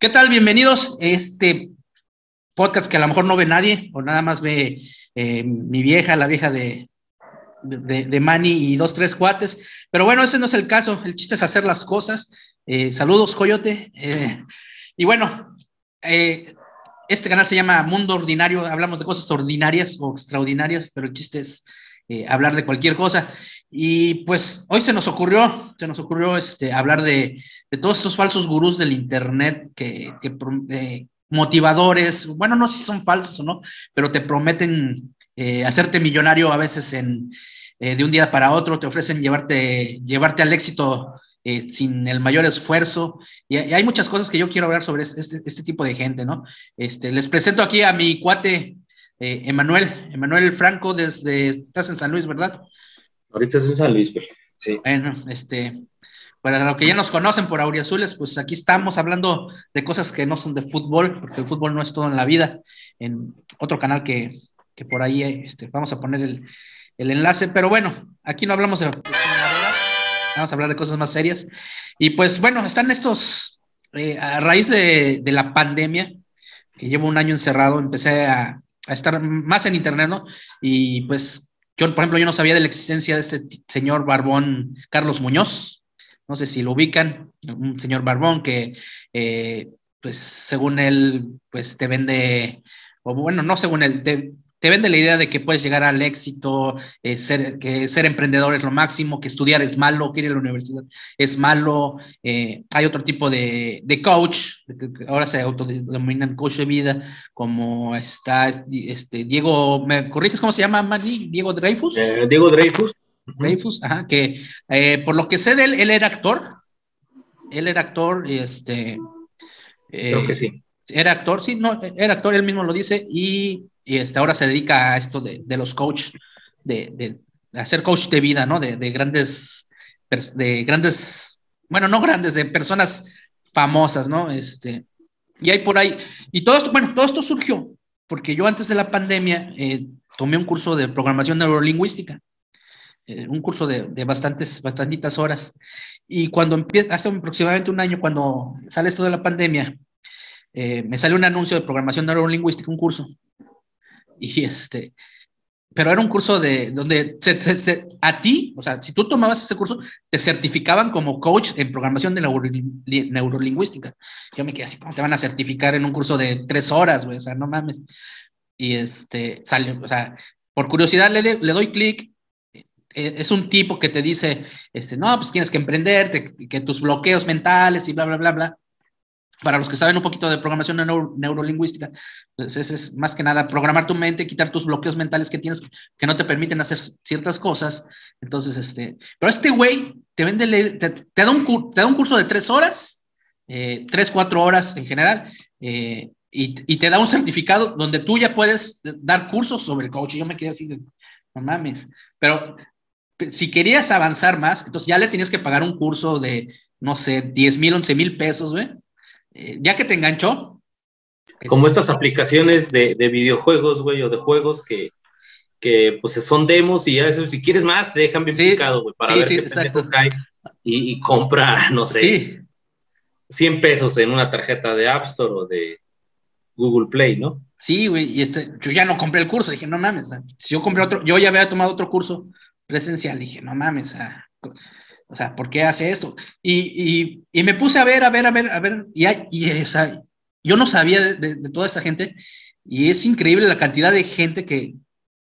¿Qué tal? Bienvenidos a este podcast que a lo mejor no ve nadie, o nada más ve eh, mi vieja, la vieja de, de, Manny y dos, tres cuates. Pero bueno, ese no es el caso. El chiste es hacer las cosas. Eh, saludos, Coyote. Eh, y bueno, este canal se llama Mundo Ordinario. Hablamos de cosas ordinarias o extraordinarias, pero el chiste es eh, hablar de cualquier cosa. Y pues hoy se nos ocurrió, se nos ocurrió este, hablar de, de todos estos falsos gurús del Internet que, que eh, motivadores, bueno, no sé si son falsos o no, pero te prometen eh, hacerte millonario a veces en, de un día para otro, te ofrecen llevarte, llevarte al éxito sin el mayor esfuerzo. Y, y, hay muchas cosas que yo quiero hablar sobre este, este, este tipo de gente, ¿no? Este, les presento aquí a mi cuate eh, Emanuel, Emanuel Franco, desde, estás en San Luis, ¿verdad? Ahorita es en San Luis, sí. Bueno, este, para los que ya nos conocen por Auriazules, pues aquí estamos hablando de cosas que no son de fútbol, porque el fútbol no es todo en la vida, en otro canal que, que por ahí este, vamos a poner el, el, enlace, pero bueno, aquí no hablamos de vamos a hablar de cosas más serias. Y pues bueno, están estos, eh, a raíz de, de, la pandemia, que llevo un año encerrado, empecé a, a estar más en internet, ¿no? Y pues yo, por ejemplo, yo no sabía de la existencia de este señor barbón Carlos Muñoz, no sé si lo ubican, un señor barbón que, eh, pues según él, pues te vende, o bueno, no según él, te, te vende la idea de que puedes llegar al éxito, eh, ser, que ser emprendedor es lo máximo, que estudiar es malo, que ir a la universidad es malo. Eh, hay otro tipo de, de coach, que ahora se autodenominan coach de vida, como está este, Diego, ¿me corriges cómo se llama, Manny? Diego Dreyfus. Eh, Diego Dreyfus. Dreyfus, ajá, que por lo que sé de él, él era actor. Él era actor, este. Creo que sí. Era actor, sí, no, era actor, él mismo lo dice, y y este, ahora se dedica a esto de, de los coach, de, de, hacer coach de vida, ¿no? De, de, grandes, de grandes, bueno, no grandes, de personas famosas, ¿no? Este, y hay por ahí, y todo esto, bueno, todo esto surgió porque yo antes de la pandemia eh, tomé un curso de programación neurolingüística, eh, un curso de, de, bastantes, bastantitas horas, y cuando empieza, hace aproximadamente un año, cuando sale esto de la pandemia, eh, me sale un anuncio de programación neurolingüística, un curso, y este, pero era un curso de donde a ti, o sea, si tú tomabas ese curso, te certificaban como coach en programación de neuro, neurolingüística. Yo me quedé así, ¿cómo te van a certificar en un curso de tres horas, güey? O sea, no mames. Y este, sale, o sea, por curiosidad le, le doy clic. Es un tipo que te dice, este, no, pues tienes que emprender, te, que tus bloqueos mentales y bla, bla, bla, bla para los que saben un poquito de programación neuro, neurolingüística, pues es, es, más que nada programar tu mente, quitar tus bloqueos mentales que tienes que no te permiten hacer ciertas cosas. Entonces, este, pero este güey te vende, te, te, da, un, te da un curso de tres horas, eh, tres, cuatro horas en general, eh, y, y, te da un certificado donde tú ya puedes dar cursos sobre el coach. Y yo me quedé así de, no mames, pero si querías avanzar más, entonces ya le tenías que pagar un curso de, no sé, 10 mil, 11 mil pesos, güey eh, ya que te enganchó. Como es... estas aplicaciones de, de, videojuegos, güey, o de juegos que, que pues son demos y ya si quieres más te dejan bien sí, picado, güey, para sí, ver sí, qué cae y, y, compra, no sé, sí. 100 pesos en una tarjeta de App Store o de Google Play, ¿no? Sí, güey, y este, yo ya no compré el curso, dije, no mames, si yo compré otro, yo ya había tomado otro curso presencial, dije, no mames, o sea, ¿por qué hace esto? Y, y, y, me puse a ver, a ver, a ver, a ver, y, y o sea, yo no sabía de, de, de, toda esta gente, y es increíble la cantidad de gente que,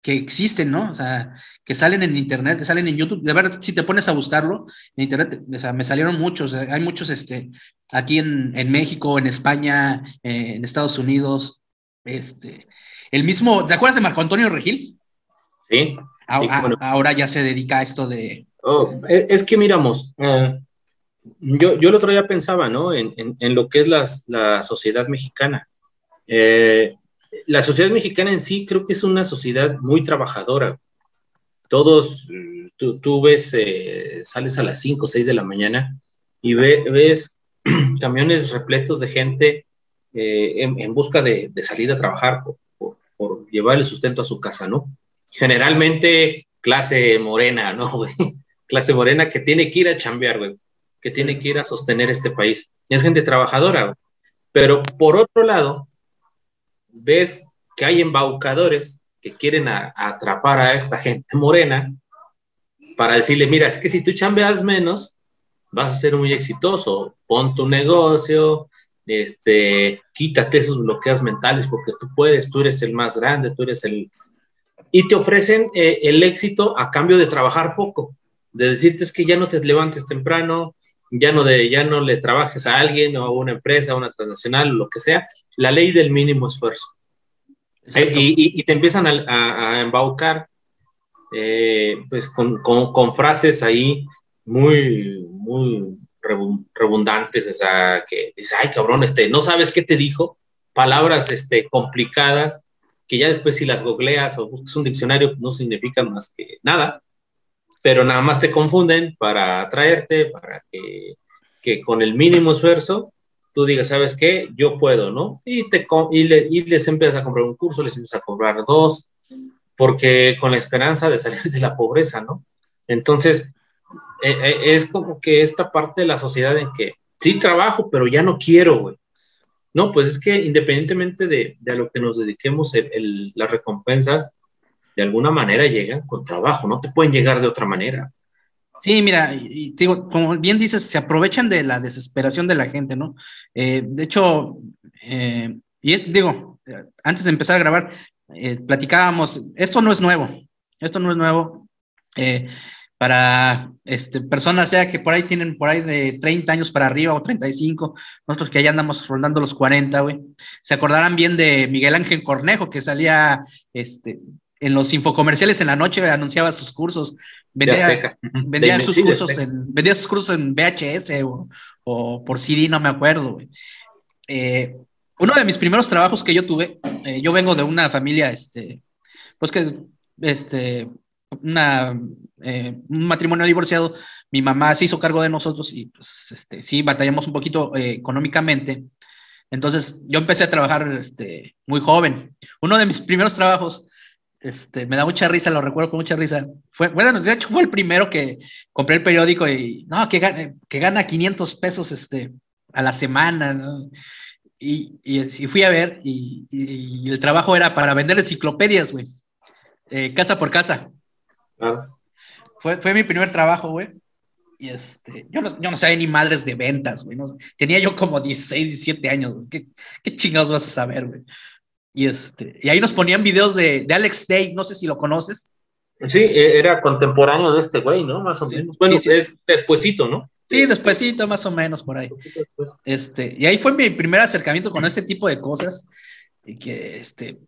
que existen, ¿no? O sea, que salen en Internet, que salen en YouTube. De verdad, si te pones a buscarlo en Internet, o sea, me salieron muchos, hay muchos este, aquí en, en México, en España, eh, en Estados Unidos, este, el mismo, ¿te acuerdas de Marco Antonio Regil? Sí. A, sí a, ahora ya se dedica a esto de, Oh, es que miramos, eh, yo, yo el otro día pensaba, ¿no? En, en, lo que es la, sociedad mexicana. Eh, la sociedad mexicana en sí creo que es una sociedad muy trabajadora. Todos, tú, ves, eh, sales a las 5 o 6 de la mañana y ve, ves camiones repletos de gente en, en, busca de, de, salir a trabajar por, por, por, llevar el sustento a su casa, ¿no? Generalmente clase morena, ¿no? clase morena que tiene que ir a chambear, güey, que tiene que ir a sostener este país. Es gente trabajadora, güey. Pero por otro lado, ves que hay embaucadores que quieren atrapar a esta gente morena para decirle, mira, es que si tú chambeas menos, vas a ser muy exitoso, pon tu negocio, este, quítate esos bloqueos mentales porque tú puedes, tú eres el más grande, tú eres el... Y te ofrecen eh, el éxito a cambio de trabajar poco, de decirte es que ya no te levantes temprano, ya no, de, ya no le trabajes a alguien o a una empresa, a una transnacional, lo que sea, la ley del mínimo esfuerzo. Eh, y, te empiezan a, embaucar eh, pues con, con, frases ahí muy, muy redundantes, o sea, que dices, ay cabrón, este, no sabes qué te dijo, palabras este, complicadas, que ya después si las googleas o buscas un diccionario no significan más que nada, pero nada más te confunden para atraerte, para que, que con el mínimo esfuerzo tú digas, ¿sabes qué? Yo puedo, ¿no? Y, te, y, les empiezas a comprar un curso, les empiezas a comprar dos, porque con la esperanza de salir de la pobreza, ¿no? Entonces, eh, eh, es como que esta parte de la sociedad en que sí trabajo, pero ya no quiero, güey. No, pues es que independientemente de, de a lo que nos dediquemos, el, las recompensas de alguna manera llegan con trabajo, no te pueden llegar de otra manera. Sí, mira, y, digo, como bien dices, se aprovechan de la desesperación de la gente, ¿no? Eh, de hecho, eh, y digo, antes de empezar a grabar, eh, platicábamos, esto no es nuevo, esto no es nuevo. para este, personas, sea que por ahí tienen por ahí de 30 años para arriba o 35, nosotros que ya andamos rondando los 40, güey, se acordarán bien de Miguel Ángel Cornejo, que salía este, en los infocomerciales en la noche, anunciaba sus cursos, vendía, sus, cursos en, vendía sus cursos en VHS o, por CD, no me acuerdo. Eh, uno de mis primeros trabajos que yo tuve, eh, yo vengo de una familia, este, pues que, este, una, eh, un matrimonio divorciado, mi mamá se hizo cargo de nosotros y pues, este, sí, batallamos un poquito económicamente. Entonces, yo empecé a trabajar este, muy joven. Uno de mis primeros trabajos este, me da mucha risa, lo recuerdo con mucha risa. Fue, bueno, de hecho fue el primero que compré el periódico y, no, que gana, que gana 500 pesos este, a la semana, y, y, fui a ver, y, el trabajo era para vender enciclopedias, güey, eh, casa por casa. Fue, fue mi primer trabajo, güey. Y este, yo no, yo no sabía ni madres de ventas, güey. tenía yo como 16, 17 años, güey. ¿Qué, ¿Qué chingados vas a saber, güey? Y, este, y ahí nos ponían videos de, de Alex Day, no sé si lo conoces. Sí, e, era contemporáneo de este güey, ¿no? Más o menos. Bueno, es despuesito, ¿no? Sí, despuesito, más o menos por ahí. Este, y ahí fue mi primer acercamiento con este tipo de cosas. Y que, este,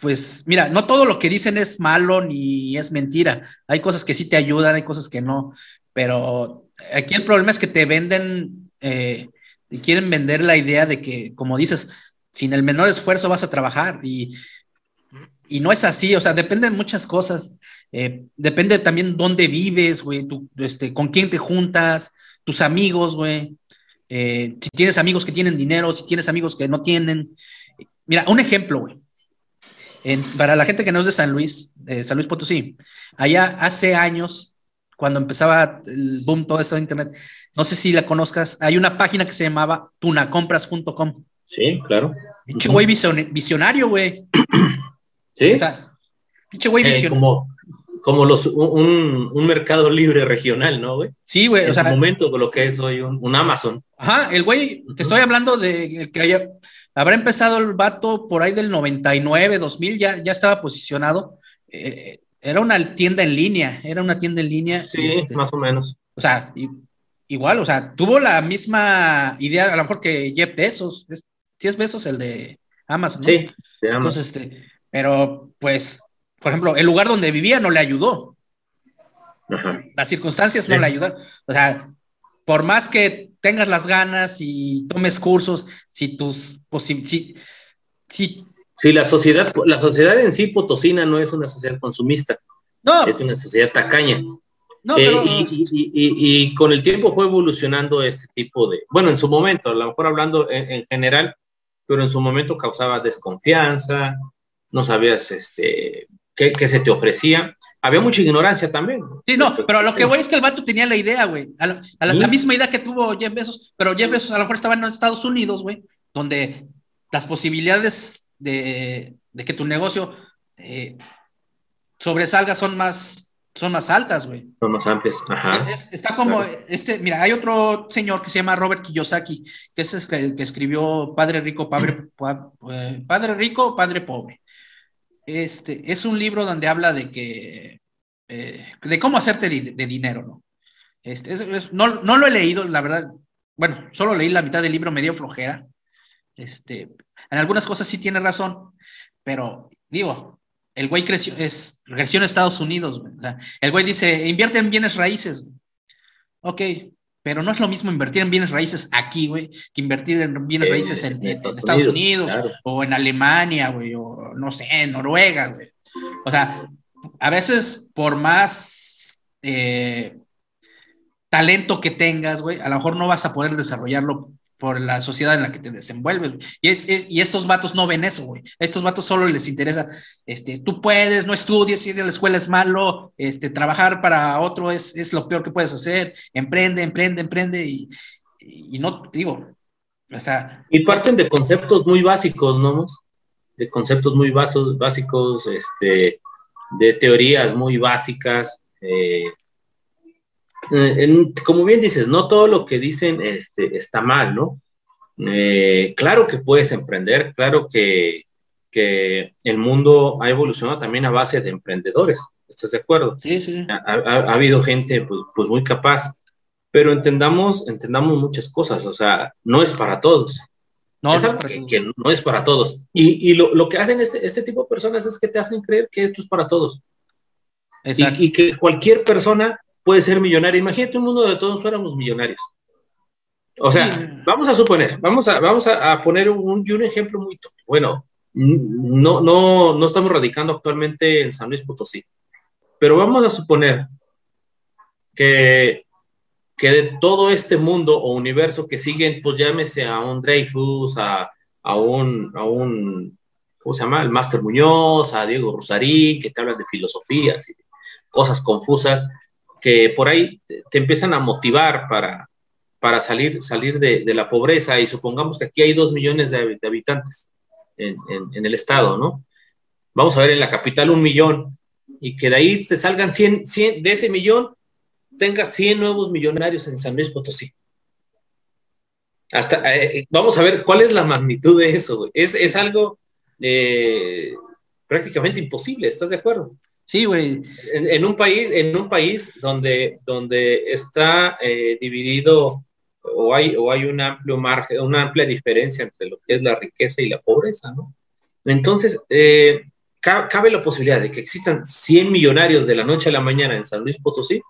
pues, mira, no todo lo que dicen es malo ni es mentira. Hay cosas que sí te ayudan, hay cosas que no. Pero aquí el problema es que te venden, eh, te quieren vender la idea de que, como dices, sin el menor esfuerzo vas a trabajar y, y no es así, o sea, dependen muchas cosas, eh, depende también dónde vives, güey, este, con quién te juntas, tus amigos, güey, eh, si tienes amigos que tienen dinero, si tienes amigos que no tienen. Mira, un ejemplo, güey. para la gente que no es de San Luis, San Luis Potosí, allá hace años, cuando empezaba el boom todo esto de internet, no sé si la conozcas, hay una página que se llamaba tunacompras.com. Sí, claro. Pinche güey visionario, güey. Sí. O sea, pinche güey eh, visionario. como, como los, un, un, mercado libre regional, ¿no, güey? Sí, güey. En o su momento, lo que es hoy un, un, Amazon. Ajá, el güey, te estoy hablando de que haya, habrá empezado el vato por ahí del 99, 2000, ya, ya estaba posicionado. Eh, era una tienda en línea, era una tienda en línea. Sí, este, más o menos. O sea, igual, o sea, tuvo la misma idea, a lo mejor que Jeff Bezos, si es Besos el de Amazon, ¿no? Sí, de Amazon. Entonces, este, pero pues, por ejemplo, el lugar donde vivía no le ayudó. Las circunstancias no le ayudaron. O sea, por más que tengas las ganas y tomes cursos, si tus si, si, si la sociedad, la sociedad en sí potosina no es una sociedad consumista, no, es una sociedad tacaña. No, eh, y, con el tiempo fue evolucionando este tipo de, bueno, en su momento, a lo mejor hablando en general, pero en su momento causaba desconfianza, no sabías este, qué, se te ofrecía. Había mucha ignorancia también. Sí, no, pero lo que voy es que el vato tenía la idea, güey. A, la, misma idea que tuvo Jeff Bezos, pero Jeff Bezos a lo mejor estaba en Estados Unidos, güey, donde las posibilidades de, que tu negocio eh, sobresalga son más, son más altas, güey. Son más amplias, ajá. está como, este, mira, hay otro señor que se llama Robert Kiyosaki, que es el que escribió Padre Rico, Padre, eh, Padre Rico, Padre Pobre. Este, es un libro donde habla de que, eh, de cómo hacerte de, dinero, ¿no? Este, no, no lo he leído, la verdad, bueno, solo leí la mitad del libro, medio flojera. Este, en algunas cosas sí tiene razón, pero digo, el güey creció, es, creció en Estados Unidos. el güey dice, invierte en bienes raíces. Ok, pero no es lo mismo invertir en bienes raíces aquí, güey, que invertir en bienes raíces en, Estados, Unidos, o en Alemania, güey, o no sé, en Noruega, güey. O sea, a veces por más eh, talento que tengas, güey, a lo mejor no vas a poder desarrollarlo por la sociedad en la que te desenvuelves. Y, es, y estos vatos no ven eso, güey. estos vatos solo les interesa, este, tú puedes, no estudies, ir a la escuela es malo, este, trabajar para otro es, lo peor que puedes hacer, emprende, emprende, emprende, y, y no, digo, o sea... Y parten de conceptos muy básicos, ¿no? De conceptos muy básicos, este, de teorías muy básicas, eh, eh, como bien dices, no todo lo que dicen este, está mal, ¿no? Eh, claro que puedes emprender, claro que, el mundo ha evolucionado también a base de emprendedores, ¿estás de acuerdo? Sí, sí. Ha, habido gente pues, pues, muy capaz, pero entendamos, entendamos muchas cosas, o sea, no es para todos. No, es algo que, no es para todos. Y, lo, que hacen este, este, tipo de personas es que te hacen creer que esto es para todos. Y, y, que cualquier persona puede ser millonario. Imagínate un mundo donde todos fuéramos millonarios. O sea, vamos a suponer, vamos a, vamos a, poner un, un, ejemplo muy Bueno, no, no, no estamos radicando actualmente en San Luis Potosí, pero vamos a suponer que, que de todo este mundo o universo que siguen, pues llámese a un Dreyfus, a, a un, a un, ¿cómo se llama? El Máster Muñoz, a Diego Rosarí, que te hablan de filosofías y cosas confusas que por ahí te, empiezan a motivar para, para salir, salir de, la pobreza y supongamos que aquí hay dos millones de, habitantes en, el estado, ¿no? Vamos a ver en la capital un millón y que de ahí te salgan 100, 100 de ese millón tengas 100 nuevos millonarios en San Luis Potosí. Hasta, eh, vamos a ver cuál es la magnitud de eso. Es, es algo eh, prácticamente imposible, ¿estás de acuerdo? Sí, güey. En, un país, en un país donde, donde está eh, dividido o hay, o hay un amplio margen, una amplia diferencia entre lo que es la riqueza y la pobreza, ¿no? Entonces, eh, cabe la posibilidad de que existan 100 millonarios de la noche a la mañana en San Luis Potosí.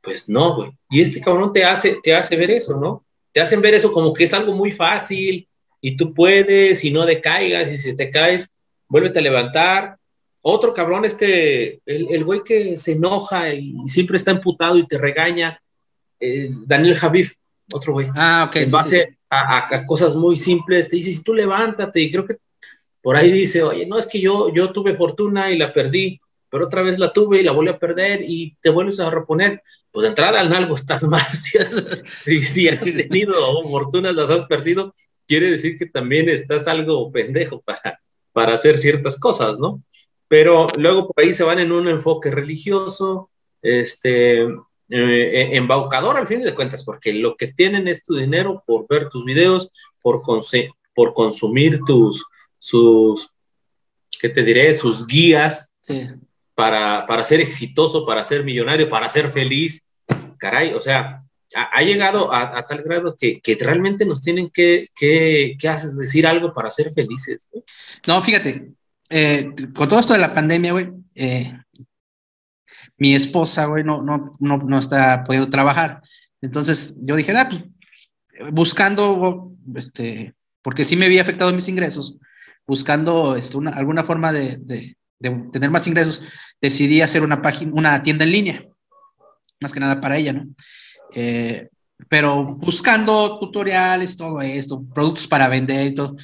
Pues no, güey. Y este cabrón te hace, te hace ver eso, ¿no? Te hacen ver eso como que es algo muy fácil y tú puedes y no decaigas y si te caes, vuélvete a levantar otro cabrón, este, el, güey que se enoja y siempre está emputado y te regaña, eh, Daniel Javif, otro güey. Ah, ok. En base A, cosas muy simples, te dice, si tú levántate, y creo que por ahí dice, oye, no es que yo, yo tuve fortuna y la perdí, pero otra vez la tuve y la volví a perder y te vuelves a reponer. Pues de entrada al algo estás mal, si has, si, has tenido fortunas, las has perdido, quiere decir que también estás algo pendejo para, para hacer ciertas cosas, ¿no? Pero luego por ahí se van en un enfoque religioso, este, eh, embaucador al fin de cuentas, porque lo que tienen es tu dinero por ver tus videos, por, por consumir tus, sus, ¿qué te diré? Sus guías para, para ser exitoso, para ser millonario, para ser feliz. Caray, o sea, ha, llegado a, tal grado que, que, realmente nos tienen que, que, que decir algo para ser felices. No, fíjate, eh, con todo esto de la pandemia, güey, eh, mi esposa, güey, no, no, no, no está pudiendo trabajar. Entonces yo dije, ah, pues, buscando, este, porque sí me había afectado mis ingresos, buscando este, una, alguna forma de, de, tener más ingresos, decidí hacer una página, una tienda en línea, más que nada para ella, ¿no? Eh, pero buscando tutoriales, todo esto, productos para vender y todo,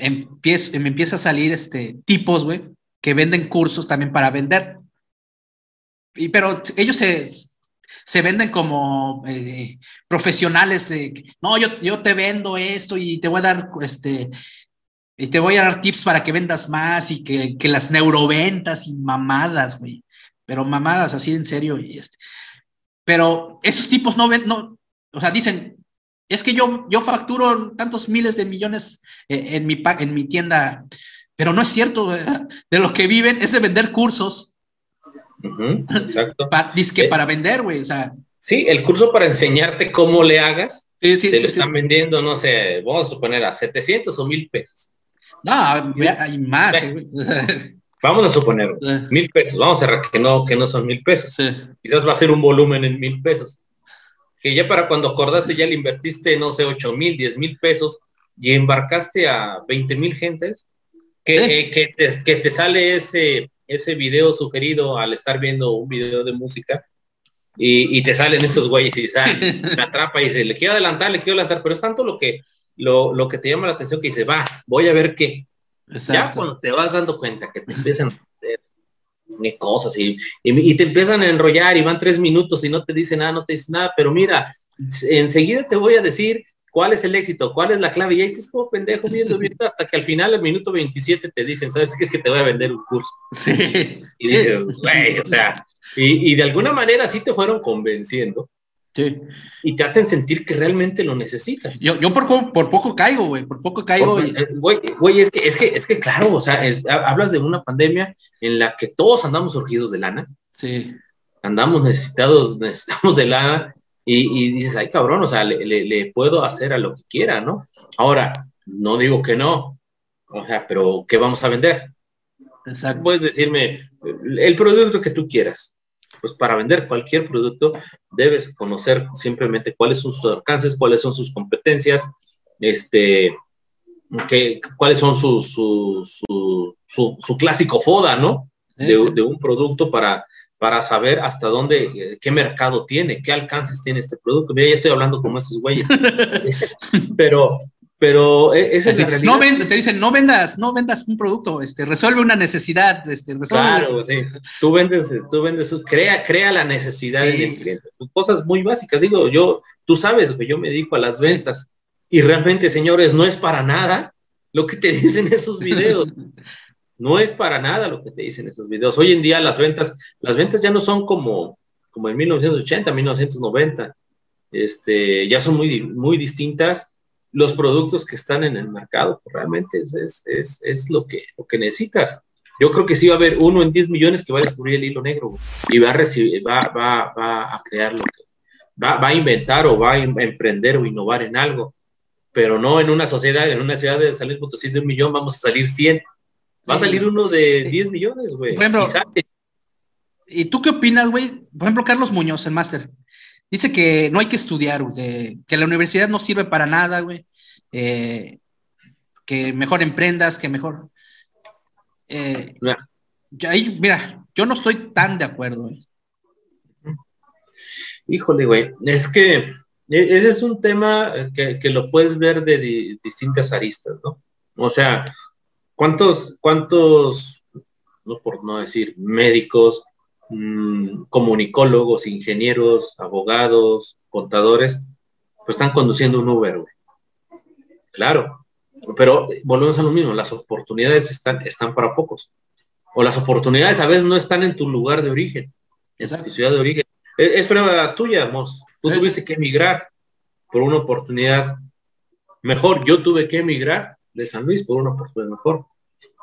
me empieza a salir este, tipos, güey, que venden cursos también para vender. Y, pero ellos se, se venden como eh, profesionales no, yo, yo te vendo esto y te voy a dar, este, y te voy a dar tips para que vendas más y que, que las neuroventas y mamadas, güey, pero mamadas así en serio. Y este. Pero esos tipos no ven, o sea, dicen, es que yo, yo facturo tantos miles de millones eh, en, mi, en mi tienda, pero no es cierto, de lo que viven es de vender cursos exacto. dice que eh, para vender, güey, o sea. Sí, el curso para enseñarte cómo le hagas. Sí, sí, te lo están vendiendo, no sé, vamos a suponer a 700 o 1000 pesos. No, hay más. Vamos a suponer mil pesos, vamos a que no, que no son mil pesos. Quizás va a ser un volumen en mil pesos. Que ya para cuando acordaste ya le invertiste, no sé, 8 mil, 10 mil pesos y embarcaste a 20 mil gentes, que, eh, que, te, que te sale ese ese video sugerido al estar viendo un video de música y, te salen esos güeyes y sale, me atrapa y dice, le quiero adelantar, le quiero adelantar, pero es tanto lo que, lo, lo que te llama la atención que dice, va, voy a ver qué. Ya cuando te vas dando cuenta que te empiezan ni cosas y, y, te empiezan a enrollar y van tres minutos y no te dicen nada, no te dicen nada, pero mira, enseguida te voy a decir ¿Cuál es el éxito? ¿Cuál es la clave? Y ahí estás como pendejo viendo, viendo, hasta que al final, al minuto 27, te dicen, ¿sabes qué? Es que te voy a vender un curso. Sí. Y dices, güey, o sea, y, y, de alguna manera sí te fueron convenciendo. Sí. Y te hacen sentir que realmente lo necesitas. Yo, yo por, por poco caigo, güey, por poco caigo. Güey, güey, es que, es que, es que claro, o sea, hablas de una pandemia en la que todos andamos surgidos de lana. Sí. Andamos necesitados, necesitamos de lana y, dices, ay cabrón, o sea, le, puedo hacer a lo que quiera, ¿no? Ahora, no digo que no, o sea, pero ¿qué vamos a vender? Exacto. Puedes decirme el producto que tú quieras. Pues para vender cualquier producto debes conocer simplemente cuáles son sus alcances, cuáles son sus competencias, este, que, cuáles son sus, su, su, su, clásico FODA, ¿no? De, de, un producto para, para saber hasta dónde, eh, qué mercado tiene, qué alcances tiene este producto. Mira, ya estoy hablando como esos güeyes. pero, pero e, esa es la realidad. No te dicen, no vendas, no vendas un producto, este, resuelve una necesidad, este, Claro, sí. Tú vendes, tú vendes, crea, crea la necesidad del cliente. Cosas muy básicas. Digo, yo, tú sabes que yo me dedico a las ventas y realmente, señores, no es para nada lo que te dicen esos videos. No es para nada lo que te dicen esos videos. Hoy en día las ventas, las ventas ya no son como, como en 1980, 1990. Este, ya son muy, muy distintas. Los productos que están en el mercado, pues, realmente es, es, es, lo, que, lo que necesitas. Yo creo que sí va a haber uno en 10 millones que va a descubrir el hilo negro y va a, recibir, va, va, va a crear lo que va, va, a inventar o va a emprender o innovar en algo, pero no en una sociedad, en una ciudad de San Potosí de un millón, vamos a salir 100 Va a salir uno de 10 millones, güey. y, tú qué opinas, güey? Por ejemplo, Carlos Muñoz, el máster, dice que no hay que estudiar, güey, que la universidad no sirve para nada, güey. Eh, que mejor emprendas, que mejor. Eh, mira, yo no estoy tan de acuerdo, güey. Híjole, güey, es que e, ese es un tema que, que lo puedes ver de distintas aristas, ¿no? O sea, ¿Cuántos, cuántos, no por no decir médicos, mm, comunicólogos, ingenieros, abogados, contadores, pues están conduciendo un Uber, güey? Claro, pero volvemos a lo mismo, las oportunidades están, están para pocos. O las oportunidades a veces no están en tu lugar de origen, en tu ciudad de origen. Es, prueba tuya, Mos. Tú tuviste que emigrar por una oportunidad mejor. Yo tuve que emigrar de San Luis por una oportunidad mejor.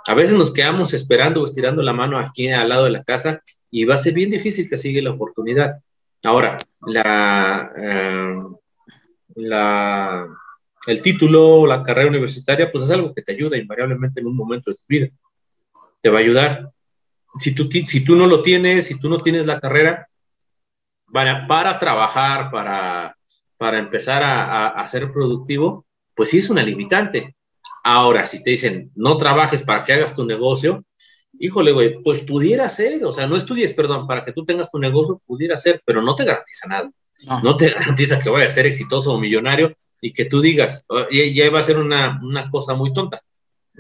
A veces nos quedamos esperando o estirando la mano aquí al lado de la casa y va a ser bien difícil que siga la oportunidad. Ahora, la, eh, la, el título, la carrera universitaria, pues es algo que te ayuda invariablemente en un momento de tu vida. Te va a ayudar. Si tú, si tú no lo tienes, si tú no tienes la carrera, para, para trabajar, para, para empezar a, a ser productivo, pues sí es una limitante. Ahora, si te dicen, no trabajes para que hagas tu negocio, híjole, güey, pues pudiera ser, o sea, no estudies, perdón, para que tú tengas tu negocio, pudiera ser, pero no te garantiza nada. No, te garantiza que vaya a ser exitoso o millonario y que tú digas, oh, ya, va a ser una, una cosa muy tonta.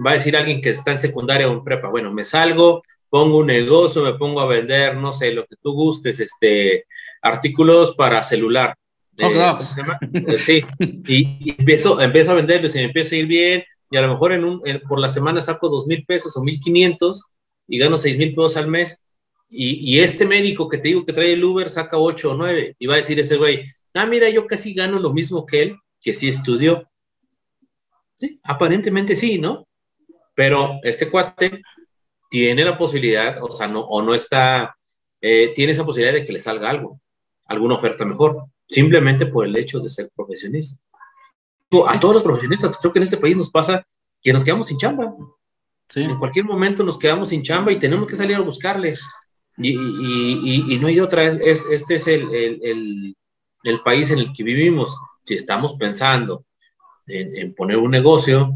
Va a decir alguien que está en secundaria o en prepa, bueno, me salgo, pongo un negocio, me pongo a vender, no sé, lo que tú gustes, este, artículos para celular. Eh, sí, y, empiezo, empiezo a venderlos y me empieza a ir bien, y a lo mejor en un, por la semana saco dos mil pesos o mil quinientos y gano seis mil pesos al mes. Y, y, este médico que te digo que trae el Uber saca ocho o nueve y va a decir ese güey, ah, mira, yo casi gano lo mismo que él, que sí estudió. Sí, aparentemente sí, ¿no? Pero este cuate tiene la posibilidad, o sea, no, o no está, eh, tiene esa posibilidad de que le salga algo, alguna oferta mejor, simplemente por el hecho de ser profesionista. A todos los profesionistas, creo que en este país nos pasa que nos quedamos sin chamba. En cualquier momento nos quedamos sin chamba y tenemos que salir a buscarle. Y, y, y, no hay otra, es, este es el, el, el, país en el que vivimos. Si estamos pensando en, en poner un negocio,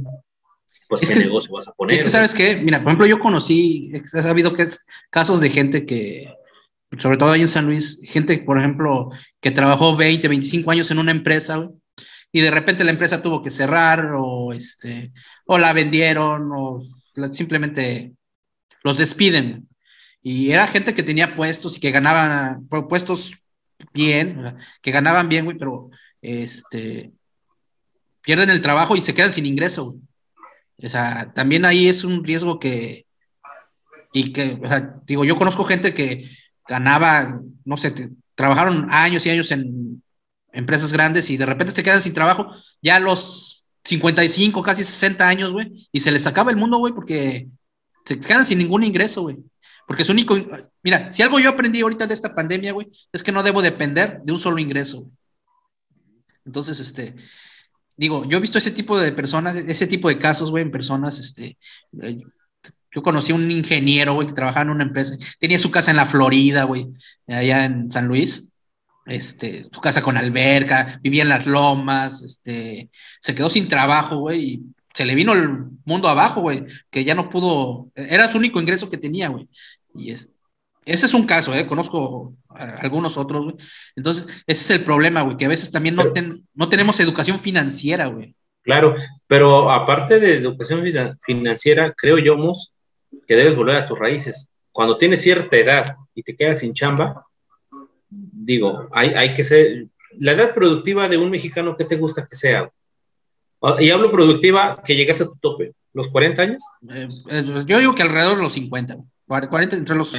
pues qué negocio vas a poner. Es que, ¿sabes qué? Mira, por ejemplo, yo conocí, he sabido que es casos de gente que, sobre todo ahí en San Luis, gente, por ejemplo, que trabajó 20, 25 años en una empresa, y de repente la empresa tuvo que cerrar, o, este, o la vendieron, o simplemente los despiden. Y era gente que tenía puestos y que ganaban puestos bien, que ganaban bien, güey, pero este, pierden el trabajo y se quedan sin ingreso. O sea, también ahí es un riesgo que, y que, o sea, digo, yo conozco gente que ganaba, no sé, trabajaron años y años en empresas grandes y de repente se quedan sin trabajo ya los 55, casi 60 años, güey, y se les acaba el mundo, güey, porque se quedan sin ningún ingreso, güey. Porque es único, mira, si algo yo aprendí ahorita de esta pandemia, güey, es que no debo depender de un solo ingreso. Entonces, este, digo, yo he visto ese tipo de personas, ese tipo de casos, güey, en personas, este, eh, yo conocí a un ingeniero, güey, que trabajaba en una empresa, tenía su casa en la Florida, güey, allá en San Luis, este, su casa con alberca, vivía en las lomas, este, se quedó sin trabajo, güey, y se le vino el mundo abajo, güey, que ya no pudo, era su único ingreso que tenía, güey, y es, ese es un caso, ¿eh? Conozco algunos otros, güey. Entonces, ese es el problema, güey, que a veces también no, no tenemos educación financiera, güey. Claro, pero aparte de educación financiera, creo yo, Mus, que debes volver a tus raíces. Cuando tienes cierta edad y te quedas sin chamba, digo, hay, hay que ser, la edad productiva de un mexicano, ¿qué te gusta que sea? Y hablo productiva que llegas a tu tope, ¿los 40 años? Eh, eh, yo digo que alrededor de los 50, 40 entre los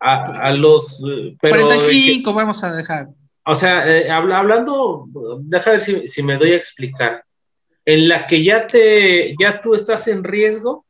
a, los... 45 eh, vamos a dejar. O sea, eh, hablando, deja ver si, si, me doy a explicar. En la que ya te, ya tú estás en riesgo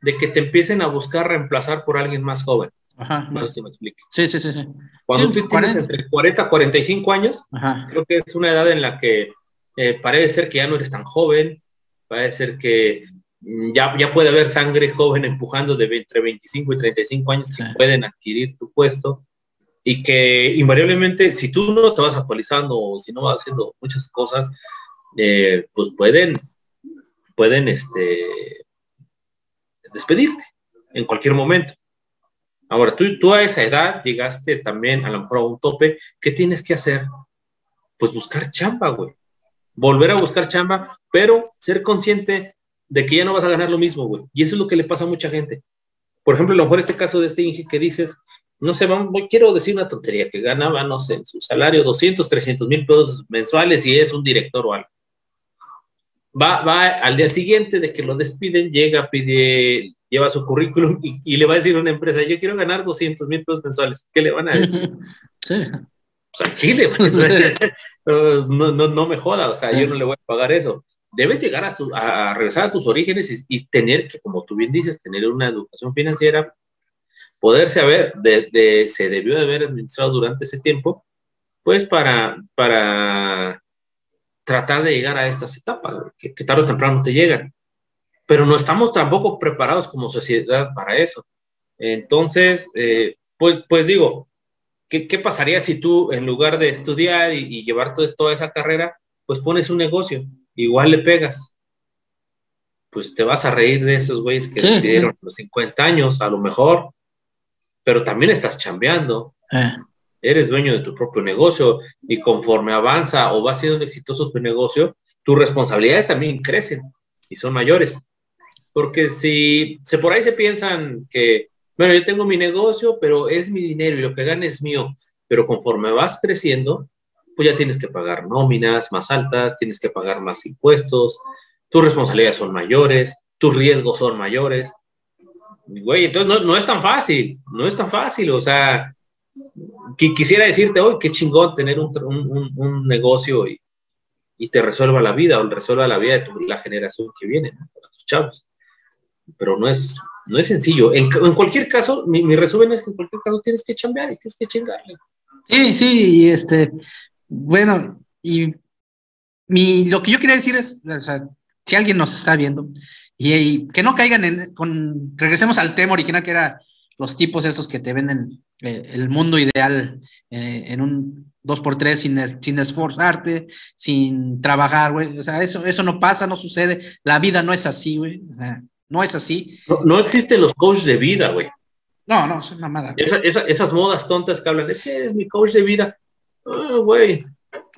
de que te empiecen a buscar reemplazar por alguien más joven. Ajá. No sé si me explique. Sí, sí, sí. sí. Cuando tú tienes entre 40 y 45 años, creo que es una edad en la que eh, parece ser que ya no eres tan joven, parece ser que Mm, ya, ya puede haber sangre joven empujando de entre 25 y 35 años que pueden adquirir tu puesto y que invariablemente si tú no te vas actualizando o si no vas haciendo muchas cosas, eh, pues pueden, pueden este, despedirte en cualquier momento. Ahora, tú, tú a esa edad llegaste también a lo mejor a un tope, ¿qué tienes que hacer? Pues buscar chamba, güey. Volver a buscar chamba, pero ser consciente de que ya no vas a ganar lo mismo, güey. Y eso es lo que le pasa a mucha gente. Por ejemplo, a lo mejor este caso de este Inge que dices, no sé, quiero decir una tontería, que ganaba, no sé, su salario 200, 300 mil pesos mensuales y es un director o algo. Va, va al día siguiente de que lo despiden, llega, pide, lleva su currículum y, le va a decir a una empresa, yo quiero ganar 200 mil pesos mensuales. ¿Qué le van a decir? Sí. Sea, Chile, pues, no, no, no me joda, o sea, yo no le voy a pagar eso debes llegar a, regresar a tus orígenes y, tener que, como tú bien dices, tener una educación financiera, poder saber, de, se debió de haber administrado durante ese tiempo, pues para, para tratar de llegar a estas etapas, que, tarde o temprano te llegan. Pero no estamos tampoco preparados como sociedad para eso. Entonces, eh, pues, pues digo, ¿qué, ¿qué, pasaría si tú, en lugar de estudiar y, y llevar toda esa carrera, pues pones un negocio? igual le pegas. Pues te vas a reír de esos güeyes que sí, los 50 años, a lo mejor, pero también estás chambeando. Eh. Eres dueño de tu propio negocio y conforme avanza o va siendo exitoso tu negocio, tus responsabilidades también crecen y son mayores. Porque si, si por ahí se piensan que, bueno, yo tengo mi negocio, pero es mi dinero y lo que gane es mío, pero conforme vas creciendo, pues ya tienes que pagar nóminas más altas, tienes que pagar más impuestos, tus responsabilidades son mayores, tus riesgos son mayores. Güey, entonces no, es tan fácil, no es tan fácil, o sea, quisiera decirte hoy, qué chingón tener un, negocio y, te resuelva la vida o resuelva la vida de la generación que viene, ¿no? tus chavos. Pero no es, no es sencillo. En, cualquier caso, mi, resumen es que en cualquier caso tienes que chambear y tienes que chingarle. Sí, sí, y este, bueno, y mi, lo que yo quería decir es, si alguien nos está viendo, y, que no caigan en, con, regresemos al tema original que era los tipos esos que te venden eh, el mundo ideal eh, en un 2x3 sin, sin esforzarte, sin trabajar, güey. O sea, eso, eso no pasa, no sucede. La vida no es así, güey. O sea, no es así. No, existen los coaches de vida, güey. No, no, es mamada. esas modas tontas que hablan, es que es mi coach de vida. Ah, güey.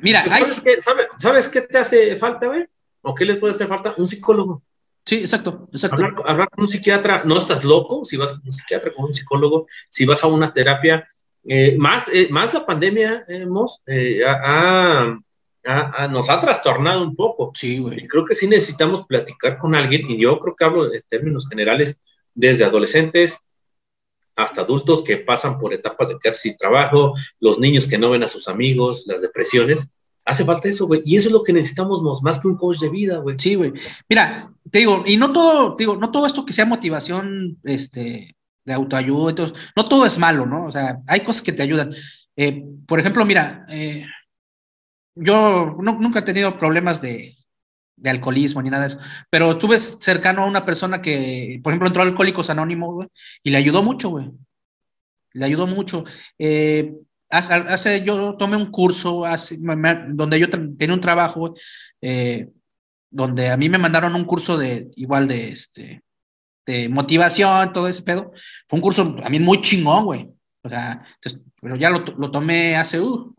Mira, ¿Sabes, qué, ¿Sabes qué te hace falta, güey? ¿O qué le puede hacer falta? Un psicólogo. Sí, exacto, exacto. Hablar, con un psiquiatra, no estás loco si vas con un psiquiatra, con un psicólogo, si vas a una terapia. Eh, más, eh, más la pandemia hemos, eh, nos ha trastornado un poco. Sí, güey. Creo que sí necesitamos platicar con alguien, y yo creo que hablo en términos generales, desde adolescentes hasta adultos que pasan por etapas de quedarse sin trabajo, los niños que no ven a sus amigos, las depresiones Hace falta eso, güey. Y eso es lo que necesitamos más que un coach de vida, güey. Sí, güey. Mira, te digo, y no todo, te digo, no todo esto que sea motivación, este, de autoayuda, todo, no todo es malo, ¿no? O sea, hay cosas que te ayudan. Eh, por ejemplo, mira, eh, yo nunca he tenido problemas de, alcoholismo ni nada de eso, pero tuve cercano a una persona que, por ejemplo, entró Alcohólicos Anónimos, güey, y le ayudó mucho, güey. Le ayudó mucho. Eh, hace, yo tomé un curso hace, donde yo tenía un trabajo, eh, donde a mí me mandaron un curso de igual de este de motivación, todo ese pedo. Fue un curso mí muy chingón, güey. O sea, pero ya lo, lo tomé hace, uh,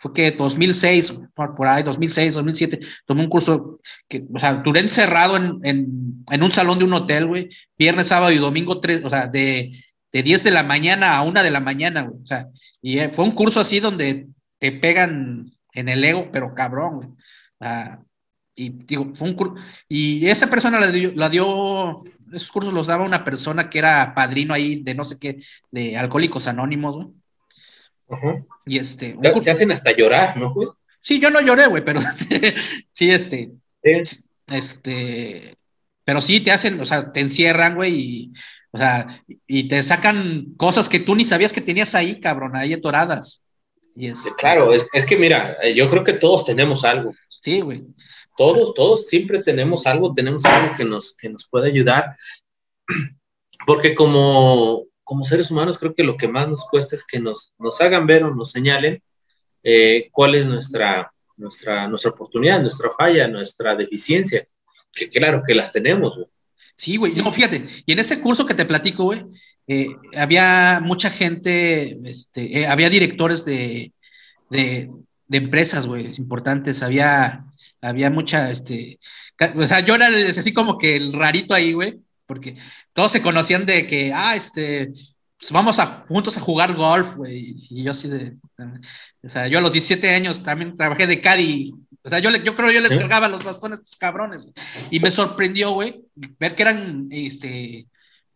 fue que 2006, por, por, ahí, 2006, 2007, tomé un curso que, o sea, duré encerrado en, en, en un salón de un hotel, güey, viernes, sábado y domingo, tres, o sea, de, de 10 de la mañana a 1 de la mañana, güey. O sea, y eh, fue un curso así donde te pegan en el ego, pero cabrón, güey. y digo, fue un curso. Y esa persona la dio, la dio, esos cursos los daba una persona que era padrino ahí de no sé qué, de Alcohólicos Anónimos, güey. Y este. Te, hacen hasta llorar, ¿no, güey? Sí, yo no lloré, güey, pero sí, este. Este. Pero sí te hacen, o sea, te encierran, güey, y o sea, y te sacan cosas que tú ni sabías que tenías ahí, cabrón, ahí atoradas. Y es... Claro, es, que mira, eh, yo creo que todos tenemos algo. Sí, güey. Todos, todos siempre tenemos algo, tenemos algo que nos, que nos puede ayudar. Porque como, como seres humanos creo que lo que más nos cuesta es que nos, nos hagan ver o nos señalen eh, cuál es nuestra, nuestra, nuestra oportunidad, nuestra falla, nuestra deficiencia. Que claro que las tenemos, güey. Sí, güey, no, fíjate, y en ese curso que te platico, güey, eh, había mucha gente, este, eh, había directores de, de, empresas, güey, importantes, había, había mucha, este, o sea, yo era así como que el rarito ahí, güey, porque todos se conocían de que, ah, este, pues vamos a, juntos a jugar golf, güey, y yo así de, o sea, yo a los 17 años también trabajé de caddy o sea, yo, yo creo que yo les cargaba los bastones a estos cabrones. Y me sorprendió, güey, ver que eran, este,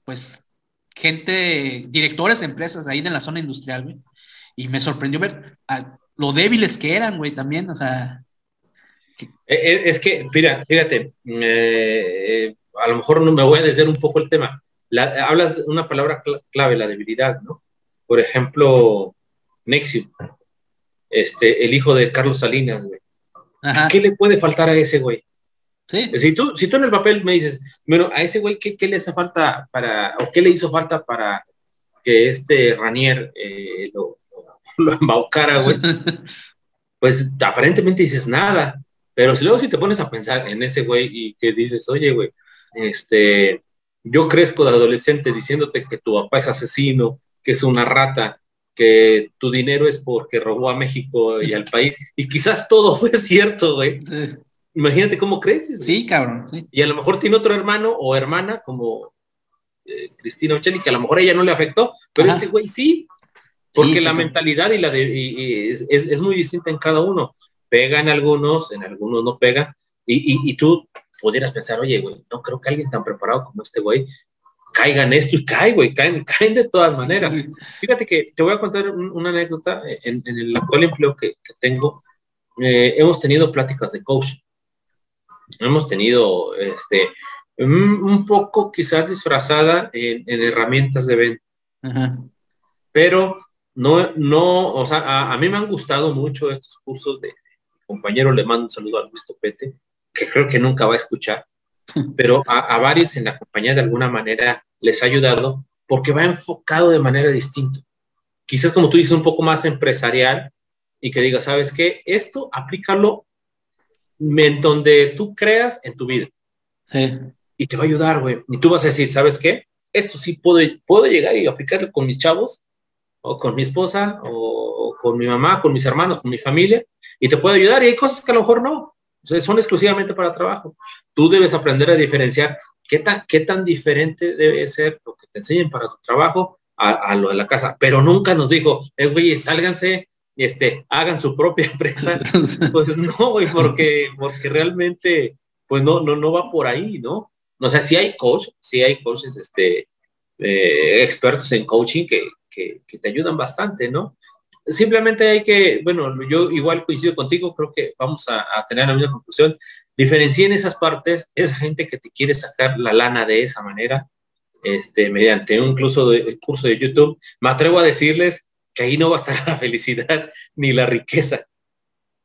pues, gente, directores de empresas ahí en la zona industrial, güey. Y me sorprendió ver lo débiles que eran, güey, también, o sea. Eh, eh, es que, mira, fíjate, eh, a lo mejor no me voy a desviar un poco el tema. hablas una palabra clave, la debilidad, ¿no? Por ejemplo, Nexium, este, el hijo de Carlos Salinas, güey ¿Qué le puede faltar a ese güey? Sí. Si tú, si tú en el papel me dices, bueno, a ese güey, ¿qué, le hace falta para, o qué le hizo falta para que este Ranier eh, lo, lo embaucara, güey? pues aparentemente dices nada. Pero si luego si te pones a pensar en ese güey y que dices, oye, güey, este, yo crezco de adolescente diciéndote que tu papá es asesino, que es una rata, que tu dinero es porque robó a México y al país, y quizás todo fue cierto, güey. Imagínate cómo creces. Sí, cabrón. Y a lo mejor tiene otro hermano o hermana como eh, Cristina Ocelli, que a lo mejor a ella no le afectó, pero este güey sí. Porque la mentalidad y la de, es, es, muy distinta en cada uno. Pega en algunos, en algunos no pega. Y, y, tú pudieras pensar, oye, güey, no creo que alguien tan preparado como este güey caiga en esto y cae, güey, caen, caen de todas maneras. Fíjate que te voy a contar una anécdota. En, en, el actual empleo que, que tengo, eh, hemos tenido pláticas de coach. Hemos tenido, este, un, poco quizás disfrazada en, en herramientas de venta. Pero no, no, o sea, a, mí me han gustado mucho estos cursos de, compañero, le mando un saludo a Luis Topete, que creo que nunca va a escuchar, pero a, varios en la compañía de alguna manera les ha ayudado porque va enfocado de manera distinta. Quizás como tú dices, un poco más empresarial y que diga, ¿sabes qué? Esto aplícalo en donde tú creas en tu vida. Sí. Y te va a ayudar, güey. Y tú vas a decir, ¿sabes qué? Esto sí puedo, puedo llegar y aplicarlo con mis chavos o con mi esposa, o, con mi mamá, con mis hermanos, con mi familia, y te puede ayudar. Y hay cosas que a lo mejor no, son exclusivamente para trabajo. Tú debes aprender a diferenciar qué tan, qué tan diferente debe ser lo que te enseñen para tu trabajo a, lo de la casa. Pero nunca nos dijo, eh, güey, sálganse, este, hagan su propia empresa. pues no, güey, porque, porque realmente, pues no, no, no va por ahí, ¿no? O sea, sí hay coach, sí hay coaches, este, eh, expertos en coaching que, que, te ayudan bastante, ¿no? Simplemente hay que, bueno, yo igual coincido contigo, creo que vamos a, tener la misma conclusión. Diferencien esas partes, esa gente que te quiere sacar la lana de esa manera, este, mediante un curso de, curso de YouTube, me atrevo a decirles que ahí no va a estar la felicidad ni la riqueza.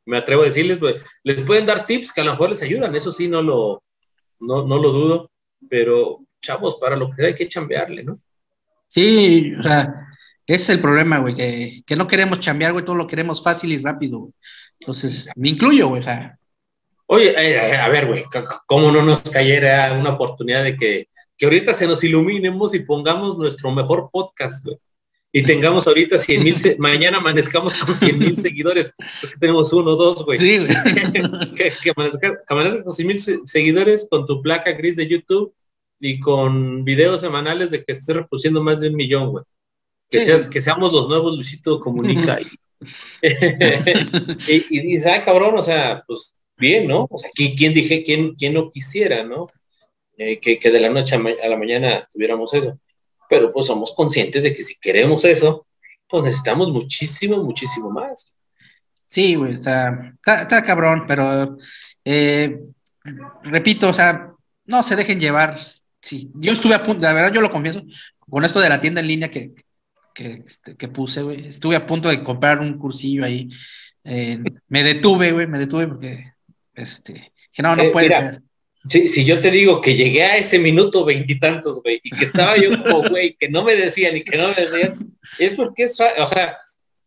Me atrevo a decirles, pues, les pueden dar tips que a lo mejor les ayudan, eso sí, no lo, no, no lo dudo, pero chavos, para lo que hay que chambearle, ¿no? Sí, o sea, ese es el problema, güey, que, no queremos chambear, güey, todo lo queremos fácil y rápido. Entonces, me incluyo, güey. Oye, eh, eh, a ver, güey, ¿cómo no nos cayera una oportunidad de que, que ahorita se nos iluminemos y pongamos nuestro mejor podcast, güey? Y tengamos ahorita 100 mil, mañana amanezcamos con 100 mil seguidores, porque tenemos uno, dos, güey. Sí, güey. que, que, amanezca, con 100 mil seguidores con tu placa gris de YouTube y con videos semanales de que estés reproduciendo más de un millón, güey. Que, seas, que seamos los nuevos Luisito Comunica. y, y, dice, ah, cabrón, o sea, pues bien, ¿no? O sea, ¿quién, dije, quién, quién no quisiera, ¿no? Eh, que, que, de la noche a, la mañana tuviéramos eso. Pero pues somos conscientes de que si queremos eso, pues necesitamos muchísimo, muchísimo más. Sí, güey, o sea, está, cabrón, pero eh, repito, o sea, no se dejen llevar. Sí, yo estuve a punto, la verdad yo lo confieso, con esto de la tienda en línea que, que, este, que puse, güey. Estuve a punto de comprar un cursillo ahí. Eh, me detuve, güey, me detuve porque, este, que no, no eh, puede ser. Si, yo te digo que llegué a ese minuto veintitantos, güey, y que estaba yo como, güey, que no me decían y que no me decían, es porque, es, o sea,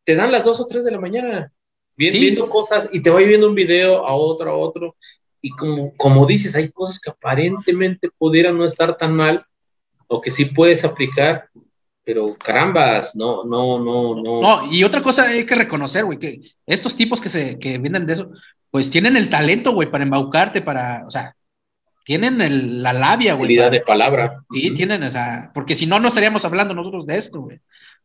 te dan las dos o tres de la mañana viendo, cosas y te va viendo un video a otro, a otro, y como, como dices, hay cosas que aparentemente pudieran no estar tan mal o que sí puedes aplicar, pero carambas, no, no, no, no. No, y otra cosa hay que reconocer, güey, que estos tipos que se que vienen de eso, pues tienen el talento, güey, para embaucarte, para, o sea, tienen el, la labia, güey. de palabra. Sí, tienen, o sea, porque si no, no estaríamos hablando nosotros de esto, güey.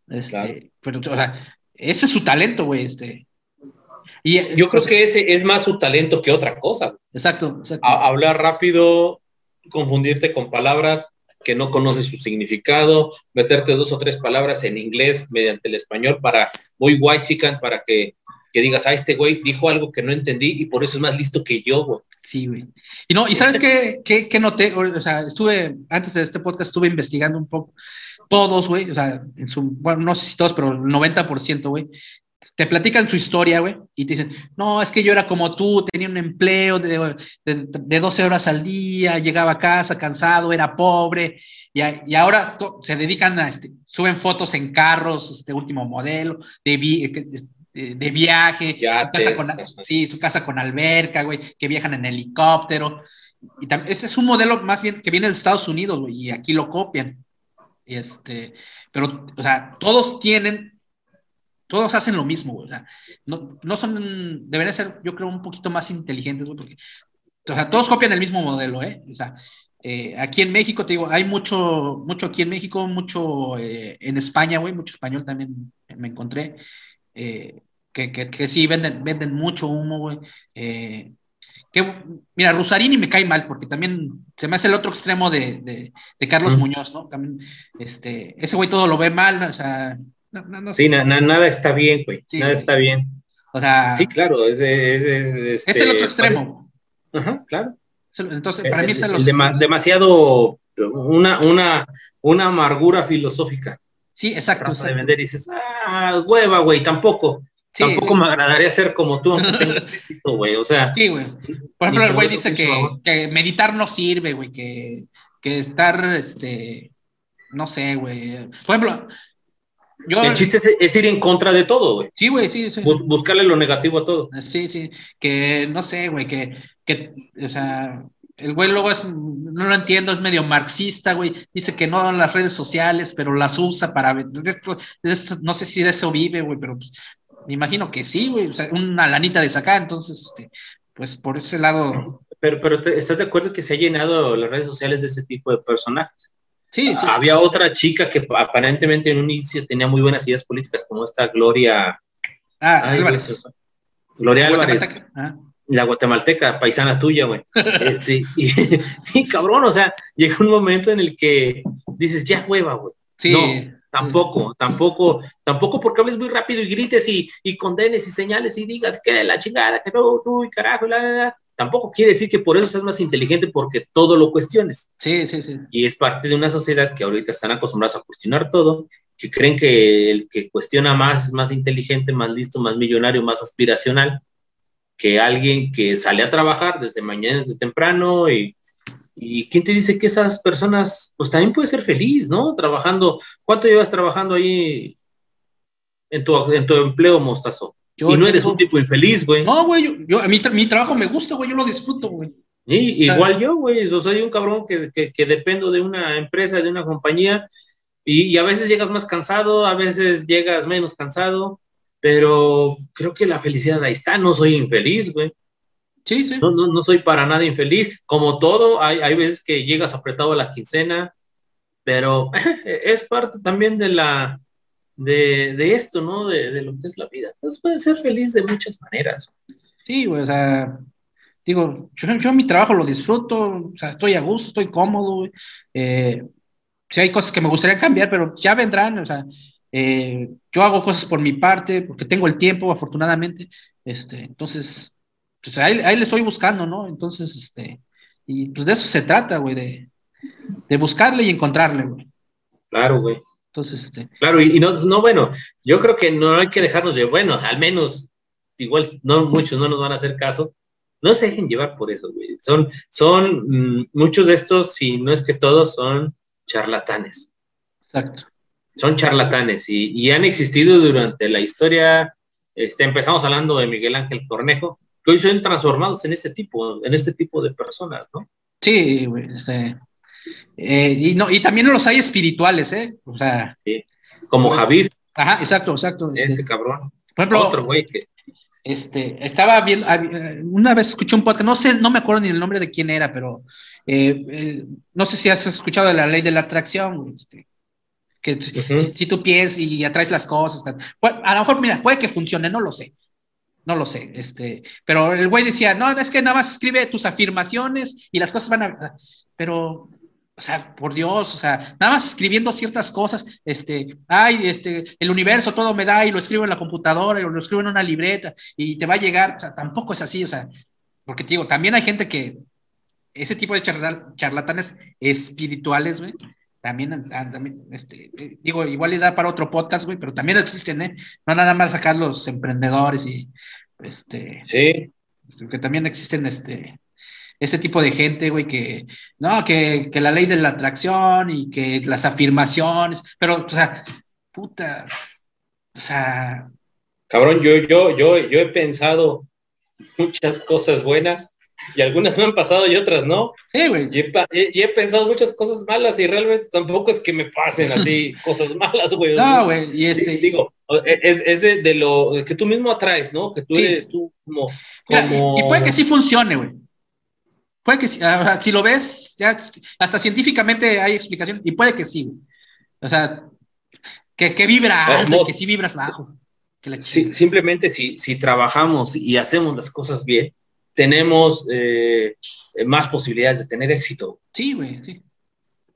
Este, pero, o sea, ese es su talento, güey, este. Y, Yo creo que ese es más su talento que otra cosa. Exacto, exacto. hablar rápido, confundirte con palabras, que no conoces su significado, meterte dos o tres palabras en inglés mediante el español para muy white chican para que, que digas, ah, este güey dijo algo que no entendí y por eso es más listo que yo, güey. Sí, güey. Y no, y sabes qué, qué, qué noté, o sea, estuve, antes de este podcast estuve investigando un poco, todos, güey, o sea, en su, bueno, no sé si todos, pero el 90%, güey, te platican su historia, güey, y te dicen, no, es que yo era como tú, tenía un empleo de, de, 12 horas al día, llegaba a casa cansado, era pobre, y, y ahora se dedican a, este, suben fotos en carros, este último modelo, de, de, viaje, su casa, con, sí, su casa con alberca, güey, que viajan en helicóptero. Y ese es un modelo más bien que viene de Estados Unidos, güey, y aquí lo copian. Este, pero, o sea, todos tienen todos hacen lo mismo, O sea, no, no son, deberían ser, yo creo, un poquito más inteligentes, güey, porque, o sea, todos copian el mismo modelo, ¿eh? O sea, eh, aquí en México, te digo, hay mucho, mucho aquí en México, mucho eh, en España, güey, mucho español también me encontré, eh, que, que, que, sí venden, venden mucho humo, güey. Que, mira, Rusarini me cae mal porque también se me hace el otro extremo de, de, de Carlos Muñoz, ¿no? También, este, ese güey todo lo ve mal, o sea, no, no, no sí, na, na, nada está bien, güey, sí, nada está bien. O sea, sí, claro, es, es, es, este, es el otro extremo. Ajá, claro. Entonces, para mí es el, el dema, demasiado, una, una, una amargura filosófica. Sí, exacto. exacto. de vender y dices, ah, hueva, güey, tampoco. Sí, Tampoco sí. me agradaría ser como tú, aunque tengas éxito, güey. O sea. Sí, güey. Por ejemplo, el güey dice que, que, meditar no sirve, güey. Que, que estar, este. No sé, güey. Por ejemplo. Yo, el chiste es, es, ir en contra de todo, güey. Sí, güey, sí, sí. Bus, buscarle lo negativo a todo. Sí, sí. Que no sé, güey. Que, que, o sea, el güey luego es, no lo entiendo, es medio marxista, güey. Dice que no las redes sociales, pero las usa para. De esto, de esto, no sé si de eso vive, güey, pero pues, me imagino que sí, güey, o sea, una lanita de sacar, entonces, este, pues por ese lado. Pero, pero te, ¿estás de acuerdo que se ha llenado las redes sociales de ese tipo de personajes? Sí, sí. Había otra chica que aparentemente en un inicio tenía muy buenas ideas políticas, como esta Gloria. Ah, Ay, Álvarez. Gloria Álvarez. Ah. La guatemalteca, paisana tuya, güey. este, y, y, cabrón, o sea, llega un momento en el que dices, ya hueva, güey. Sí. No, Tampoco, tampoco, tampoco porque hables muy rápido y grites y, y condenes y señales y digas que la chingada, que no, no, y carajo, la, la, la. Tampoco quiere decir que por eso seas más inteligente porque todo lo cuestiones. Sí, sí, sí. Y es parte de una sociedad que ahorita están acostumbrados a cuestionar todo, que creen que el que cuestiona más es más inteligente, más listo, más millonario, más aspiracional que alguien que sale a trabajar desde mañana, desde temprano y ¿Y quién te dice que esas personas, pues también puede ser feliz, ¿no? Trabajando. ¿Cuánto llevas trabajando ahí en tu, en tu empleo, Mostazo? Yo, y no eres un tipo infeliz, güey. No, güey, yo, yo, a mí mi trabajo me gusta, güey, yo lo disfruto, güey. Y, igual yo, güey, yo soy un cabrón que, que, que, dependo de una empresa, de una compañía, y, y, a veces llegas más cansado, a veces llegas menos cansado, pero creo que la felicidad ahí está, no soy infeliz, güey. Sí, sí. No, no, no, soy para nada infeliz. Como todo, hay, hay veces que llegas apretado a la quincena, pero es parte también de la de, de esto, ¿no? De, de, lo que es la vida. Pues puedes ser feliz de muchas maneras. Sí, güey, o sea, digo, yo, yo, mi trabajo lo disfruto, o sea, estoy a gusto, estoy cómodo, güey. Eh, sí hay cosas que me gustaría cambiar, pero ya vendrán, o sea, eh, yo hago cosas por mi parte, porque tengo el tiempo, afortunadamente, este, entonces, pues ahí, ahí, le estoy buscando, ¿no? Entonces, este, y pues de eso se trata, güey, de, de, buscarle y encontrarle, güey. Claro, güey. Entonces, este. Claro, y, y, no, no, bueno, yo creo que no hay que dejarnos de, bueno, al menos, igual, no muchos no nos van a hacer caso, no se dejen llevar por eso, güey. Son, son, mmm, muchos de estos, si no es que todos, son charlatanes. Exacto. Son charlatanes y, y han existido durante la historia. Este, empezamos hablando de Miguel Ángel Cornejo, que hoy son transformados en este tipo, en este tipo de personas, ¿no? Sí, güey, este, eh, y, no, y también los hay espirituales, ¿eh? O sea. Sí. Como Javier. Ajá, exacto, exacto. Este, ese cabrón. Por ejemplo, otro güey que. Este, estaba viendo, eh, una vez escuché un podcast, no sé, no me acuerdo ni el nombre de quién era, pero eh, eh, no sé si has escuchado de la ley de la atracción, este, que uh -huh. si, si, tú piensas y atraes las cosas, a lo mejor, mira, puede que funcione, no lo sé, no lo sé, este, pero el güey decía, no, es que nada más escribe tus afirmaciones y las cosas van a, pero, o sea, por Dios, o sea, nada más escribiendo ciertas cosas, este, ay, este, el universo todo me da y lo escribo en la computadora y lo escribo en una libreta y te va a llegar, o sea, tampoco es así, o sea, porque te digo, también hay gente que, ese tipo de charla, charlatanes espirituales, güey, también, también este, digo, igual le da para otro podcast, güey, pero también existen, ¿eh? No nada más acá los emprendedores y, este, sí, que también existen, este, ese tipo de gente, güey, que, no, que, que, la ley de la atracción y que las afirmaciones, pero, o sea, putas, o sea. Cabrón, yo, yo, yo, yo he pensado muchas cosas buenas y algunas me han pasado y otras no. Sí, güey. Y, y, he pensado muchas cosas malas y realmente tampoco es que me pasen así cosas malas, güey. No, güey, y este... Digo, es, es de, de, lo que tú mismo atraes, ¿no? Que tú, sí. tú como... como... y puede que sí funcione, güey. Puede que sí, uh, si lo ves, ya hasta científicamente hay explicación, y puede que sí, güey. O sea, Que, que vibra alto, que sí vibras bajo. simplemente si, si trabajamos y hacemos las cosas bien, tenemos eh, más posibilidades de tener éxito. Sí, güey,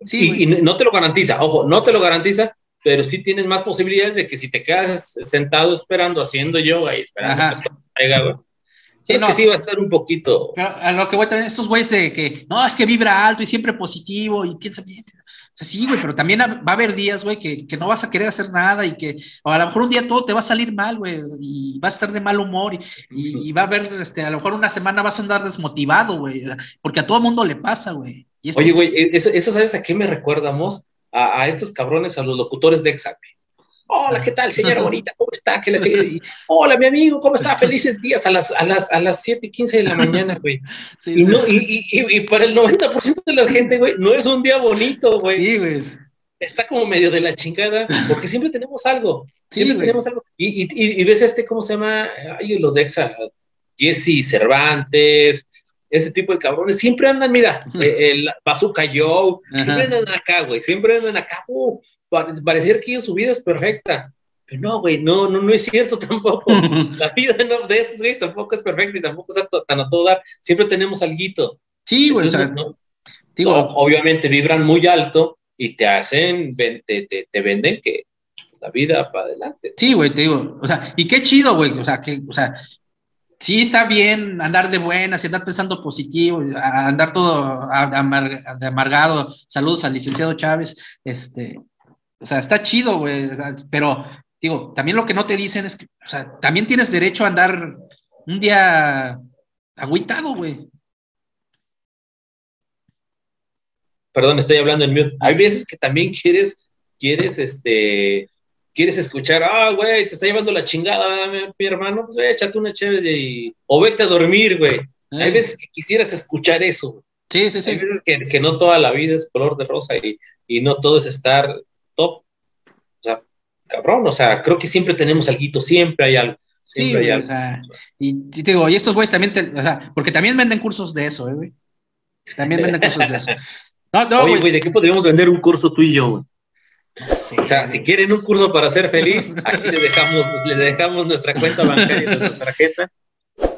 sí. y, no te lo garantiza, ojo, no te lo garantiza, pero sí tienes más posibilidades de que si te quedas sentado esperando, haciendo yoga y esperando que caiga, Sí, no. que sí va a estar un poquito. Pero a lo que voy también, estos güeyes de que, no, es que vibra alto y siempre positivo y piensa bien. O sea, sí, güey, pero también va a haber días, güey, que, que, no vas a querer hacer nada y que, o a lo mejor un día todo te va a salir mal, güey, y vas a estar de mal humor y, y, va a haber, este, a lo mejor una semana vas a andar desmotivado, güey, porque a todo mundo le pasa, güey. Oye, güey, eso, eso, ¿sabes a qué me recuerdamos? A, a estos cabrones, a los locutores de Exapi. Hola, ¿qué tal, señora bonita? ¿Cómo está? Hola, mi amigo, ¿cómo está? Felices días a las, a las, a las 7 y 15 de la mañana, güey. y, No, y, y, y, para el 90% de la gente, güey, no es un día bonito, güey. Sí, güey. Está como medio de la chingada, porque siempre tenemos algo. Siempre tenemos algo. Y, y, ves este, ¿cómo se llama? Ay, los de Exa, Jesse Cervantes, ese tipo de cabrones, siempre andan, mira, el Bazooka Joe, siempre andan acá, güey, siempre andan acá, uh, pareciera que su vida es perfecta. Pero no, güey, no, no, no es cierto tampoco. La vida de esos güeyes tampoco es perfecta y tampoco es tan a todo dar. Siempre tenemos algo. Sí, güey. digo, obviamente vibran muy alto y te hacen, te, te, te venden que la vida para adelante. Sí, güey, te digo, o sea, y qué chido, güey, o sea, que, o sea, sí está bien andar de buenas y andar pensando positivo, andar todo amargado. Saludos al licenciado Chávez, este, o sea, está chido, güey, pero digo, también lo que no te dicen es que, o sea, también tienes derecho a andar un día agüitado, güey. Perdón, estoy hablando en mute. Hay veces que también quieres, quieres, este, quieres escuchar, ah, güey, te está llevando la chingada, mi, hermano, pues échate una chévere y, o vete a dormir, güey. Hay eh. veces que quisieras escuchar eso. Sí, sí, sí. Hay veces que, que, no toda la vida es color de rosa y, y no todo es estar. O sea, cabrón, o sea, creo que siempre tenemos algo, siempre hay algo. Siempre hay algo. y, te digo, y estos güeyes también, te, o sea, porque también venden cursos de eso, ¿eh, güey. También venden cursos de eso. No, no, Oye, güey, ¿de qué podríamos vender un curso tú y yo, güey? o sea, si quieren un curso para ser feliz, aquí les dejamos, les dejamos nuestra cuenta bancaria, nuestra tarjeta.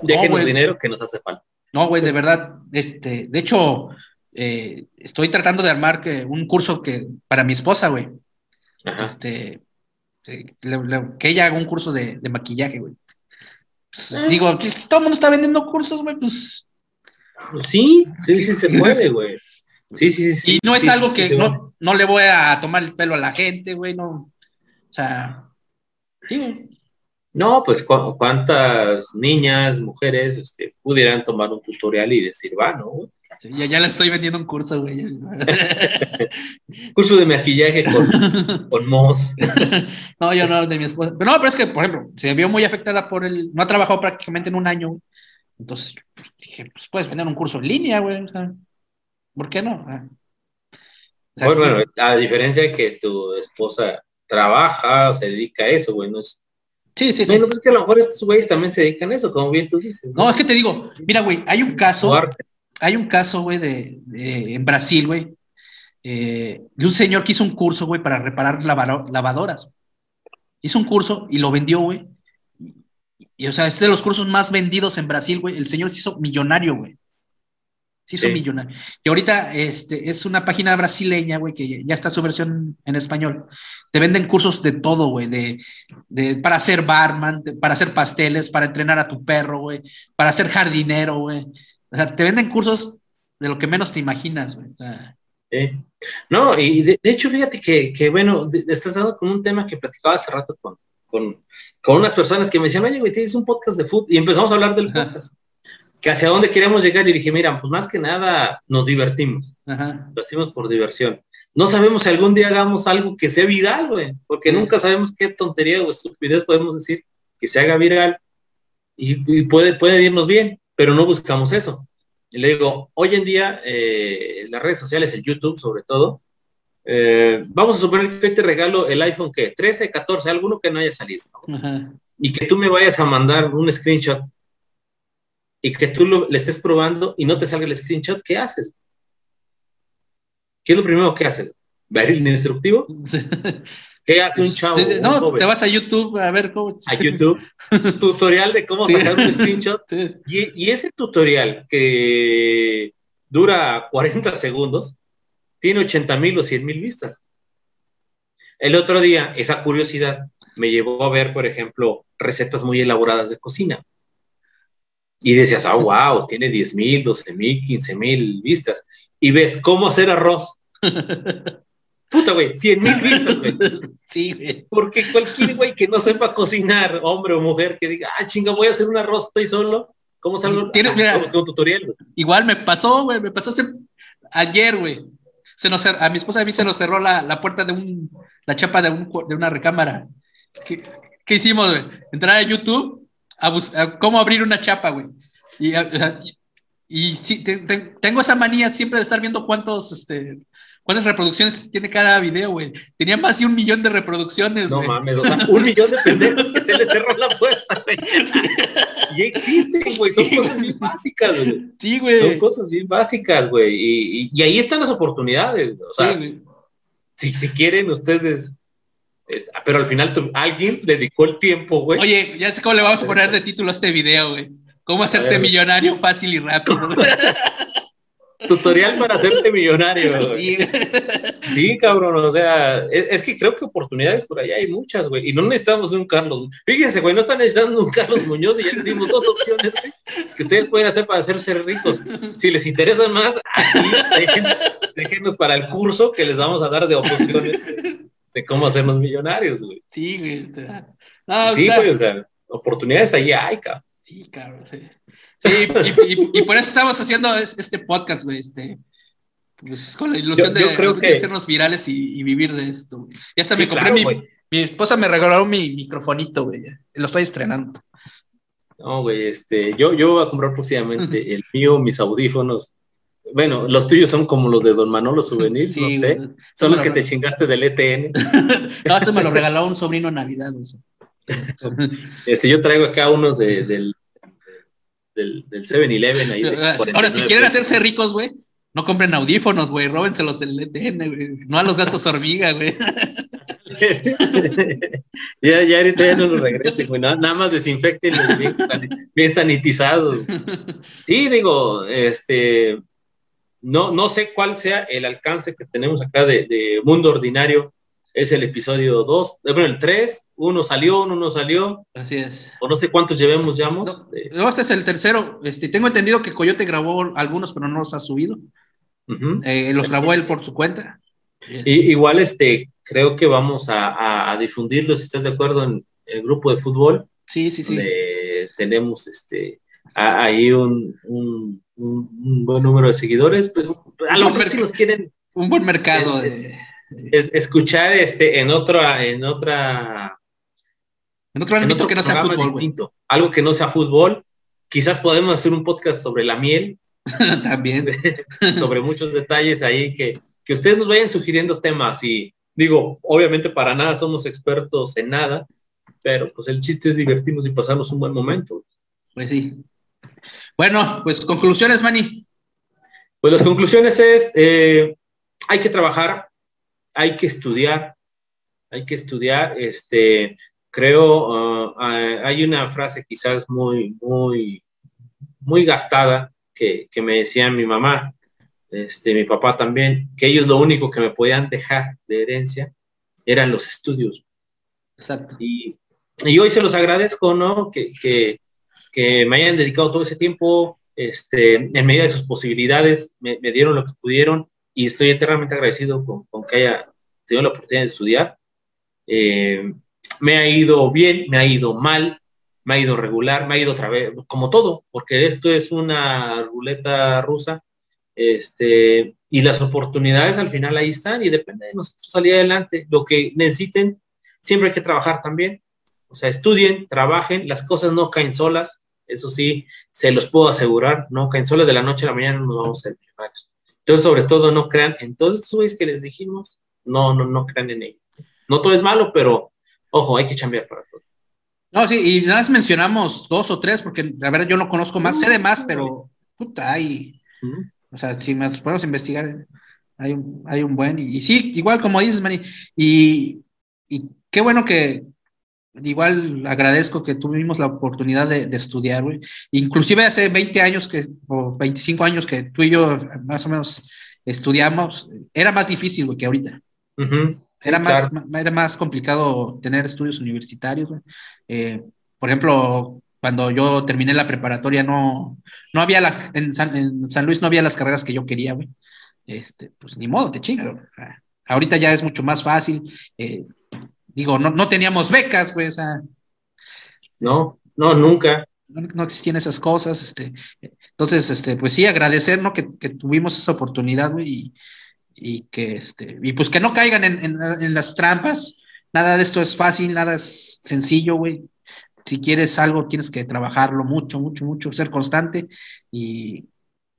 Déjenos dinero que nos hace falta. No, güey, de verdad, este, de hecho, eh, estoy tratando de armar que, un curso que para mi esposa, güey. Este, eh, que ella haga un curso de, maquillaje, güey. Pues, ah. Digo, pues, todo el mundo está vendiendo cursos, güey, pues. Sí, sí, sí se puede, güey. Sí, sí, sí. Y no es algo que no, no, le voy a tomar el pelo a la gente, güey, no. O sea, sí. No, pues cuántas niñas, mujeres, este, pudieran tomar un tutorial y decir, va, ¿no? Ya, ya le estoy vendiendo un curso, güey. curso de maquillaje con, con Moss. no, yo no, de mi esposa. Pero no, pero es que, por ejemplo, se vio muy afectada por el. No ha trabajado prácticamente en un año. Entonces, pues, dije, pues puedes vender un curso en línea, güey. ¿Por qué no? Ah. bueno, a diferencia de que tu esposa trabaja, se dedica a eso, güey, no es. Sí, sí, sí. Bueno, pues que a lo mejor estos güeyes también se dedican a eso, como bien tú dices. No, es que te digo, mira, güey, hay un caso hay un caso, güey, de, en Brasil, güey, eh, de un señor que hizo un curso, güey, para reparar lavadoras. Hizo un curso y lo vendió, güey. Y, o sea, es de los cursos más vendidos en Brasil, güey. El señor se hizo millonario, güey. Se hizo millonario. Y ahorita este, es una página brasileña, güey, que ya está su versión en español. Te venden cursos de todo, güey, de, de, para hacer barman, para hacer pasteles, para entrenar a tu perro, güey, para ser jardinero, güey. O sea, te venden cursos de lo que menos te imaginas, güey. No, y de, hecho, fíjate que, que bueno, estás dando con un tema que platicaba hace rato con, con, con, unas personas que me decían, oye, güey, tienes un podcast de fútbol, y empezamos a hablar del podcast. Que hacia dónde queremos llegar, y dije, mira, pues más que nada nos divertimos. Lo hacemos por diversión. No sabemos si algún día hagamos algo que sea viral, güey, porque nunca sabemos qué tontería o estupidez podemos decir que se haga viral y, y puede, puede irnos bien pero no buscamos eso. Y le digo, hoy en día, eh, las redes sociales, el YouTube sobre todo, eh, vamos a suponer que hoy te regalo el iPhone que 13, 14, alguno que no haya salido. Y que tú me vayas a mandar un screenshot y que tú lo, le estés probando y no te salga el screenshot, ¿qué haces? ¿Qué es lo primero que haces? ¿Barril instructivo? ¿Qué hace un chavo? no, te vas a YouTube a ver cómo. A YouTube, tutorial de cómo sacar un screenshot. Y, y, ese tutorial que dura 40 segundos, tiene 80 mil o 100 mil vistas. El otro día, esa curiosidad me llevó a ver, por ejemplo, recetas muy elaboradas de cocina. Y decías, ah, wow, tiene 10 mil, 12 mil, 15 mil vistas. Y ves cómo hacer arroz. Puta, güey, 100 mil vistas, güey. Sí, güey. Porque cualquier güey que no sepa cocinar, hombre o mujer, que diga, ah, chinga, voy a hacer un arroz, estoy solo. ¿Cómo salgo? ¿Tienes, ah, un tutorial. Igual me pasó, güey, me pasó ayer, güey. Se nos, a mi esposa a mí se nos cerró la, la puerta de un, la chapa de, un, de una recámara. ¿Qué, qué hicimos, güey? Entrar a YouTube a, buscar cómo abrir una chapa, güey. Y, y, sí, tengo esa manía siempre de estar viendo cuántos, este, ¿Cuántas reproducciones tiene cada video, güey? Tenía más de un millón de reproducciones, No mames, o sea, un millón de pendejos que se les cerró la puerta, güey. Y existen, güey, son cosas bien básicas, güey. Sí, güey. Son cosas bien básicas, güey. Y, y, ahí están las oportunidades, o sea, si, si quieren ustedes pero al final alguien dedicó el tiempo, güey. Oye, ya sé cómo le vamos a poner de título a este video, güey. ¿Cómo hacerte millonario fácil y rápido? Tutorial para hacerte millonario. Sí. sí, cabrón, o sea, es, que creo que oportunidades por allá hay muchas, güey, y no necesitamos de un Carlos. Fíjense, güey, no están necesitando un Carlos Muñoz y ya les dimos dos opciones que ustedes pueden hacer para hacerse ricos. Si les interesa más, aquí déjenos para el curso que les vamos a dar de opciones de, cómo hacernos millonarios, güey. Sí, güey. sí, güey, o sea, oportunidades ahí hay, cabrón. Sí, cabrón, sí. Sí, y, por eso estamos haciendo este podcast, güey, este, pues con la ilusión de, hacernos virales y, vivir de esto. Ya hasta me compré mi, mi esposa me regaló mi microfonito, güey, lo estoy estrenando. No, güey, este, yo, yo voy a comprar próximamente el mío, mis audífonos. Bueno, los tuyos son como los de Don Manolo Souvenir, no sé. son los que te chingaste del ETN. no, esto me lo regaló un sobrino en Navidad, güey. Este, yo traigo acá unos de, del del, 7-Eleven ahí. Ahora, si quieren hacerse ricos, güey, no compren audífonos, güey, róbenselos del ETN, güey, no a los gastos hormiga, güey. ya, ya ahorita ya no los regresen, güey, nada, más desinfecten bien, bien sanitizados. Sí, digo, este, no, no sé cuál sea el alcance que tenemos acá de, de Mundo Ordinario es el episodio 2, eh, bueno, el 3, uno salió, uno no salió. Así es. O no sé cuántos llevemos ya. No, este es el tercero. Este, tengo entendido que Coyote grabó algunos, pero no los ha subido. Eh, los grabó él por su cuenta. Y, igual, este, creo que vamos a, a, difundirlo, si estás de acuerdo, en el grupo de fútbol. Sí, sí, sí. Tenemos este, ahí un, un, buen número de seguidores. Pues a lo mejor si nos quieren. Un buen mercado de es escuchar este en otra, en otra, en otro ámbito que no sea fútbol, distinto, algo que no sea fútbol. Quizás podemos hacer un podcast sobre la miel. También. sobre muchos detalles ahí que, que ustedes nos vayan sugiriendo temas y digo, obviamente para nada somos expertos en nada, pero pues el chiste es divertirnos y pasarnos un buen momento. Pues sí. Bueno, pues conclusiones, Manny. Pues las conclusiones es, eh, hay que trabajar, hay que estudiar, hay que estudiar, este, creo, uh, hay una frase quizás muy, muy, muy gastada que, me decía mi mamá, este, mi papá también, que ellos lo único que me podían dejar de herencia eran los estudios. Exacto. Y, hoy se los agradezco, ¿no? Que, me hayan dedicado todo ese tiempo, este, en medida de sus posibilidades, me, me dieron lo que pudieron y estoy eternamente agradecido con, que haya tenido la oportunidad de estudiar. Eh, me ha ido bien, me ha ido mal, me ha ido regular, me ha ido otra vez, como todo, porque esto es una ruleta rusa, este, y las oportunidades al final ahí están y depende de nosotros salir adelante. Lo que necesiten, siempre hay que trabajar también. O sea, estudien, trabajen, las cosas no caen solas, eso sí, se los puedo asegurar, no caen solas de la noche a la mañana, no nos vamos a ser millonarios. Entonces, sobre todo, no crean en todos estos güeyes que les dijimos, no, no, no crean en ellos. No todo es malo, pero ojo, hay que cambiar para todo. No, sí, y nada más mencionamos dos o tres, porque la verdad yo no conozco más, sé de más, pero puta, hay. O sea, si nos podemos investigar. Hay un, hay un buen, y, sí, igual como dices, Manny, y, y qué bueno que, igual agradezco que tuvimos la oportunidad de, estudiar, güey. Inclusive hace 20 años que, o 25 años que tú y yo más o menos estudiamos, era más difícil, güey, que ahorita. era, más, era más complicado tener estudios universitarios, güey. Eh, por ejemplo, cuando yo terminé la preparatoria, no, no había la, en San, Luis no había las carreras que yo quería, güey. Este, pues ni modo, te chingas, Ahorita ya es mucho más fácil. Eh, digo, no, no teníamos becas, güey, o sea. No, no, nunca. No, existían esas cosas, este. Entonces, este, pues sí, agradecer, ¿no? Que, tuvimos esa oportunidad, güey, y, que, este, y pues que no caigan en, las trampas. Nada de esto es fácil, nada es sencillo, güey. Si quieres algo, tienes que trabajarlo mucho, mucho, mucho, ser constante y,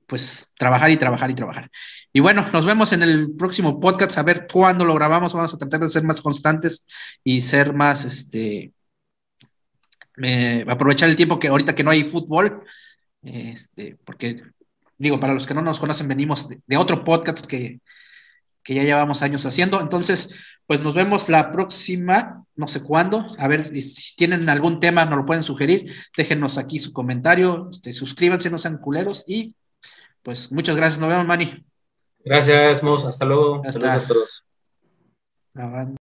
pues trabajar y trabajar y trabajar. Y bueno, nos vemos en el próximo podcast, a ver cuándo lo grabamos, vamos a tratar de ser más constantes y ser más, este, aprovechar el tiempo que ahorita que no hay fútbol, este, porque digo, para los que no nos conocen, venimos de, otro podcast que, que ya llevamos años haciendo, entonces, pues nos vemos la próxima, no sé cuándo, a ver si tienen algún tema, nos lo pueden sugerir, déjenos aquí su comentario, este, suscríbanse, no sean culeros y pues muchas gracias. Nos vemos, Manny. Gracias, Mos. Hasta luego. Hasta. Saludos a todos.